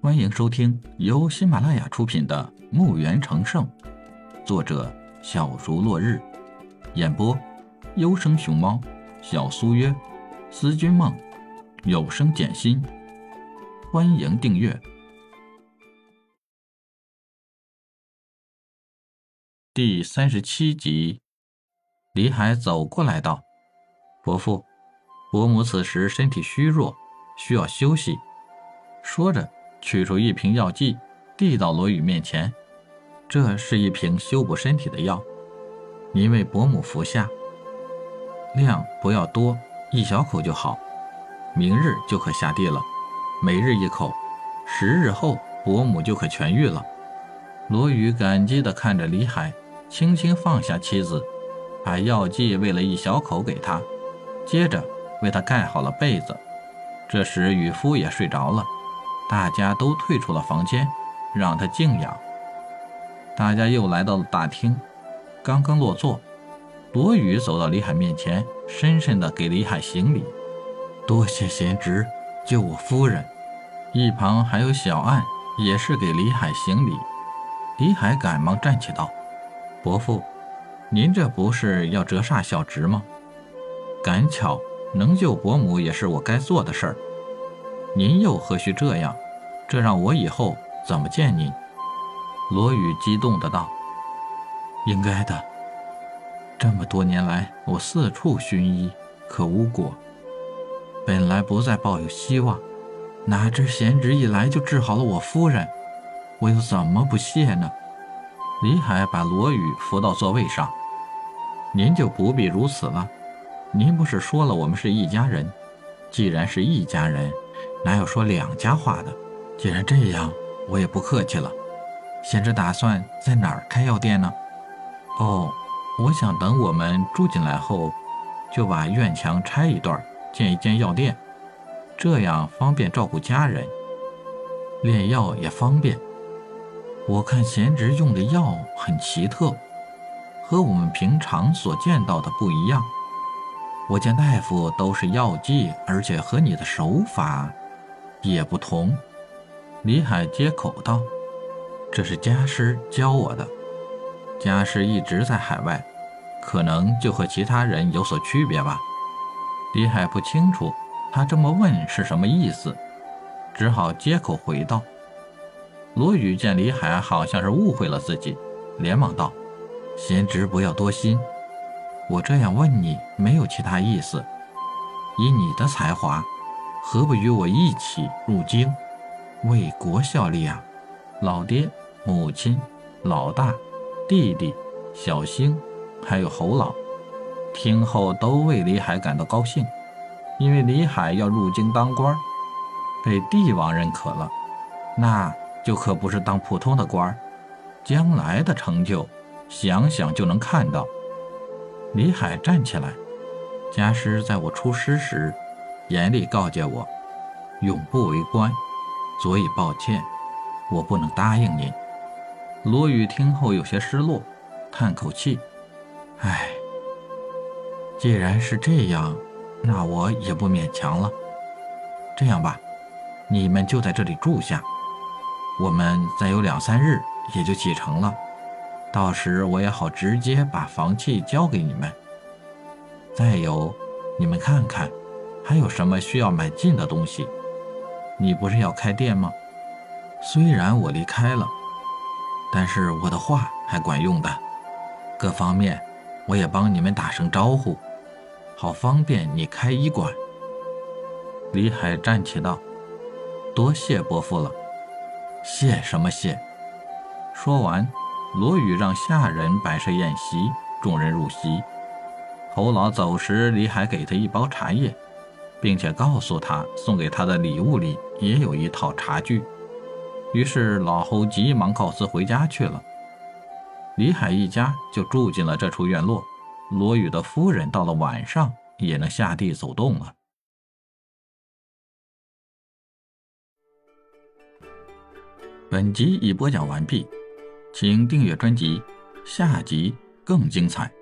欢迎收听由喜马拉雅出品的《墓园成圣》，作者小竹落日，演播优生熊猫、小苏约、思君梦、有声简心。欢迎订阅第三十七集。李海走过来道：“伯父，伯母此时身体虚弱，需要休息。”说着。取出一瓶药剂，递到罗宇面前。这是一瓶修补身体的药，您为伯母服下，量不要多，一小口就好。明日就可下地了，每日一口，十日后伯母就可痊愈了。罗宇感激地看着李海，轻轻放下妻子，把药剂喂了一小口给他，接着为他盖好了被子。这时渔夫也睡着了。大家都退出了房间，让他静养。大家又来到了大厅，刚刚落座，罗宇走到李海面前，深深的给李海行礼：“多谢贤侄救我夫人。”一旁还有小岸，也是给李海行礼。李海赶忙站起道：“伯父，您这不是要折煞小侄吗？赶巧能救伯母，也是我该做的事儿。”您又何须这样？这让我以后怎么见您？罗宇激动的道：“应该的。这么多年来，我四处寻医，可无果。本来不再抱有希望，哪知贤侄一来就治好了我夫人，我又怎么不谢呢？”李海把罗宇扶到座位上：“您就不必如此了。您不是说了我们是一家人？既然是一家人。”哪有说两家话的？既然这样，我也不客气了。贤侄打算在哪儿开药店呢？哦，我想等我们住进来后，就把院墙拆一段，建一间药店，这样方便照顾家人，炼药也方便。我看贤侄用的药很奇特，和我们平常所见到的不一样。我见大夫都是药剂，而且和你的手法。也不同，李海接口道：“这是家师教我的。家师一直在海外，可能就和其他人有所区别吧。”李海不清楚他这么问是什么意思，只好接口回道：“罗宇见李海好像是误会了自己，连忙道：‘贤侄不要多心，我这样问你没有其他意思。以你的才华。’”何不与我一起入京，为国效力啊？老爹、母亲、老大、弟弟、小星，还有侯老，听后都为李海感到高兴，因为李海要入京当官，被帝王认可了，那就可不是当普通的官将来的成就，想想就能看到。李海站起来，家师在我出师时。严厉告诫我，永不为官，所以抱歉，我不能答应您。罗宇听后有些失落，叹口气：“唉，既然是这样，那我也不勉强了。这样吧，你们就在这里住下，我们再有两三日也就启程了，到时我也好直接把房契交给你们。再有，你们看看。”还有什么需要买进的东西？你不是要开店吗？虽然我离开了，但是我的话还管用的。各方面我也帮你们打声招呼，好方便你开医馆。李海站起道：“多谢伯父了。”谢什么谢？说完，罗宇让下人摆设宴席，众人入席。侯老走时，李海给他一包茶叶。并且告诉他，送给他的礼物里也有一套茶具。于是老侯急忙告辞回家去了。李海一家就住进了这处院落。罗宇的夫人到了晚上也能下地走动了。本集已播讲完毕，请订阅专辑，下集更精彩。